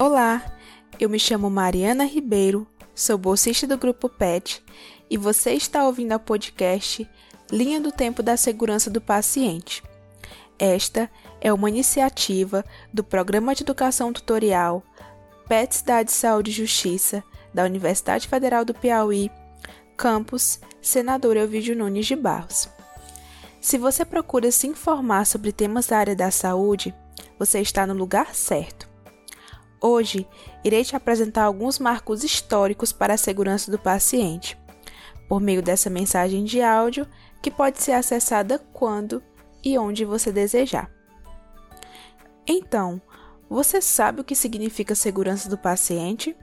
Olá, eu me chamo Mariana Ribeiro, sou bolsista do Grupo PET e você está ouvindo a podcast Linha do Tempo da Segurança do Paciente. Esta é uma iniciativa do Programa de Educação Tutorial PET Cidade Saúde e Justiça da Universidade Federal do Piauí, campus Senador Elvídio Nunes de Barros. Se você procura se informar sobre temas da área da saúde, você está no lugar certo. Hoje, irei te apresentar alguns marcos históricos para a segurança do paciente, por meio dessa mensagem de áudio que pode ser acessada quando e onde você desejar. Então, você sabe o que significa segurança do paciente?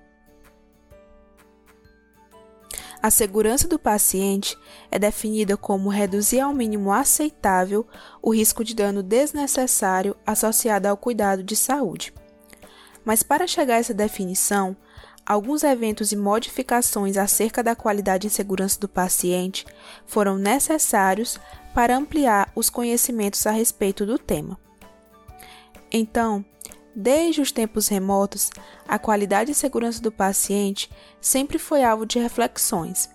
A segurança do paciente é definida como reduzir ao mínimo aceitável o risco de dano desnecessário associado ao cuidado de saúde. Mas para chegar a essa definição, alguns eventos e modificações acerca da qualidade e segurança do paciente foram necessários para ampliar os conhecimentos a respeito do tema. Então, desde os tempos remotos, a qualidade e segurança do paciente sempre foi alvo de reflexões.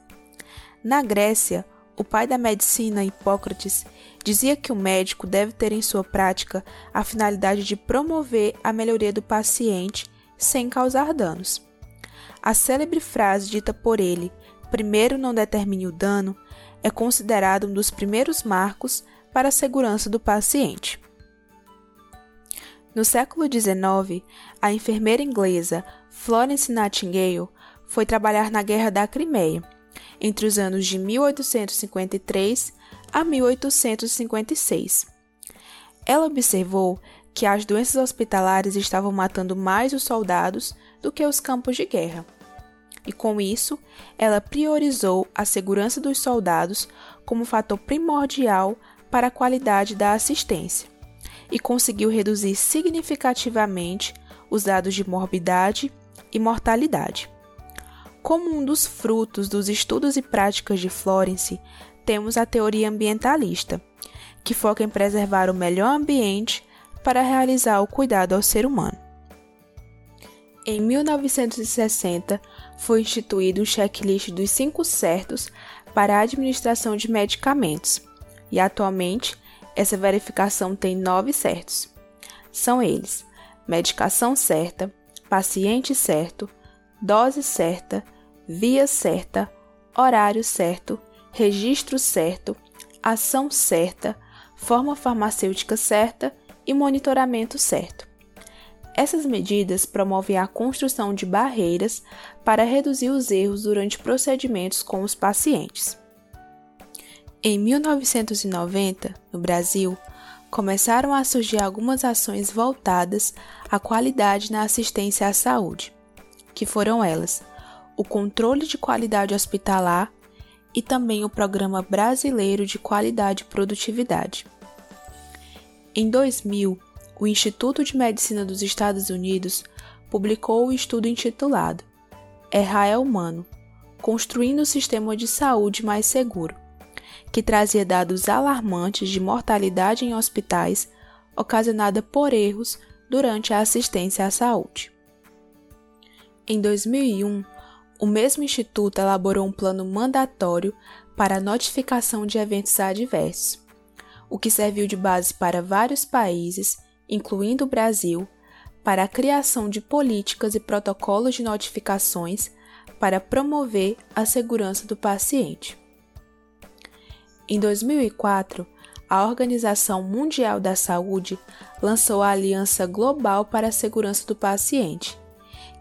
Na Grécia, o pai da medicina, Hipócrates, dizia que o médico deve ter em sua prática a finalidade de promover a melhoria do paciente sem causar danos. A célebre frase dita por ele, primeiro não determine o dano, é considerada um dos primeiros marcos para a segurança do paciente. No século XIX, a enfermeira inglesa Florence Nightingale foi trabalhar na Guerra da Crimeia entre os anos de 1853 a 1856. Ela observou que as doenças hospitalares estavam matando mais os soldados do que os campos de guerra. E com isso, ela priorizou a segurança dos soldados como fator primordial para a qualidade da assistência e conseguiu reduzir significativamente os dados de morbidade e mortalidade. Como um dos frutos dos estudos e práticas de Florence, temos a teoria ambientalista, que foca em preservar o melhor ambiente para realizar o cuidado ao ser humano. Em 1960, foi instituído um checklist dos cinco certos para a administração de medicamentos, e atualmente essa verificação tem nove certos. São eles: medicação certa, paciente certo, dose certa, via certa, horário certo, registro certo, ação certa, forma farmacêutica certa e monitoramento certo. Essas medidas promovem a construção de barreiras para reduzir os erros durante procedimentos com os pacientes. Em 1990, no Brasil, começaram a surgir algumas ações voltadas à qualidade na assistência à saúde que foram elas: o controle de qualidade hospitalar e também o Programa Brasileiro de Qualidade e Produtividade. Em 2000, o Instituto de Medicina dos Estados Unidos publicou o estudo intitulado Errar é Humano Construindo o Sistema de Saúde Mais Seguro, que trazia dados alarmantes de mortalidade em hospitais ocasionada por erros durante a assistência à saúde. Em 2001, o mesmo instituto elaborou um plano mandatório para a notificação de eventos adversos, o que serviu de base para vários países, incluindo o Brasil, para a criação de políticas e protocolos de notificações para promover a segurança do paciente. Em 2004, a Organização Mundial da Saúde lançou a Aliança Global para a Segurança do Paciente,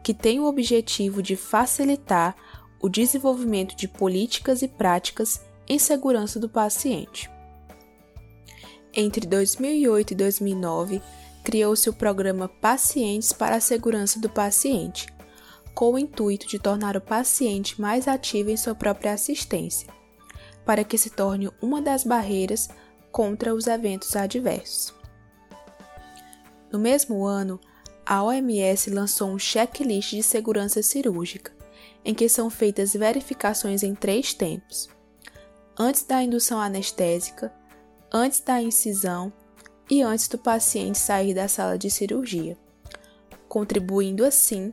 que tem o objetivo de facilitar o desenvolvimento de políticas e práticas em segurança do paciente. Entre 2008 e 2009, criou-se o programa Pacientes para a Segurança do Paciente, com o intuito de tornar o paciente mais ativo em sua própria assistência, para que se torne uma das barreiras contra os eventos adversos. No mesmo ano, a OMS lançou um checklist de segurança cirúrgica, em que são feitas verificações em três tempos: antes da indução anestésica, antes da incisão e antes do paciente sair da sala de cirurgia. contribuindo assim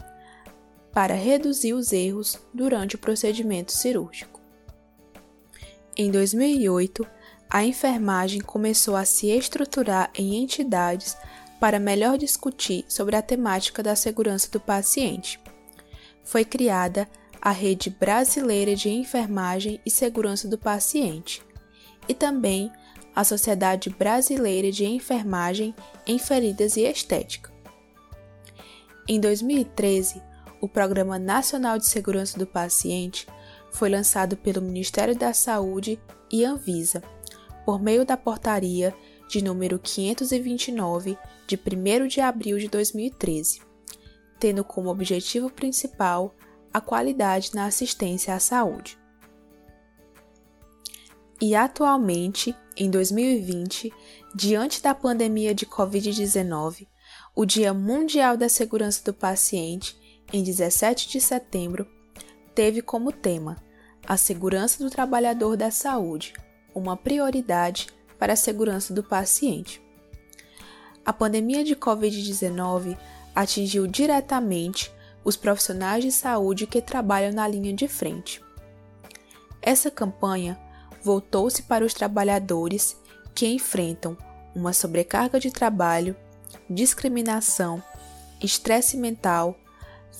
para reduzir os erros durante o procedimento cirúrgico. Em 2008, a enfermagem começou a se estruturar em entidades para melhor discutir sobre a temática da segurança do paciente. Foi criada a Rede Brasileira de Enfermagem e Segurança do Paciente e também a Sociedade Brasileira de Enfermagem em Feridas e Estética. Em 2013, o Programa Nacional de Segurança do Paciente foi lançado pelo Ministério da Saúde e Anvisa, por meio da portaria de número 529 de 1 de abril de 2013, tendo como objetivo principal a qualidade na assistência à saúde. E atualmente, em 2020, diante da pandemia de Covid-19, o Dia Mundial da Segurança do Paciente, em 17 de setembro, teve como tema a segurança do trabalhador da saúde, uma prioridade para a segurança do paciente. A pandemia de Covid-19 atingiu diretamente os profissionais de saúde que trabalham na linha de frente. Essa campanha voltou-se para os trabalhadores que enfrentam uma sobrecarga de trabalho, discriminação, estresse mental,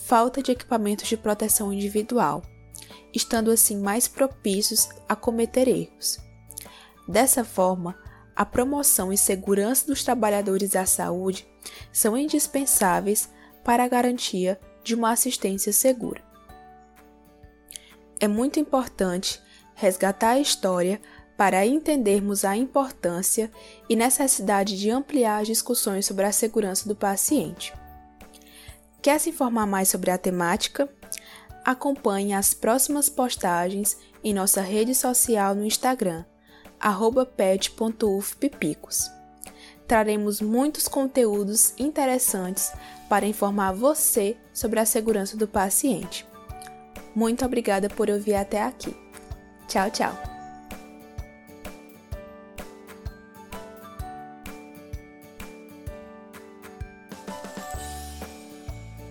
falta de equipamentos de proteção individual, estando assim mais propícios a cometer erros. Dessa forma, a promoção e segurança dos trabalhadores da saúde são indispensáveis para a garantia de uma assistência segura. É muito importante resgatar a história para entendermos a importância e necessidade de ampliar as discussões sobre a segurança do paciente. Quer se informar mais sobre a temática? Acompanhe as próximas postagens em nossa rede social no Instagram pet.ufppicos. Traremos muitos conteúdos interessantes para informar você sobre a segurança do paciente. Muito obrigada por ouvir até aqui. Tchau, tchau!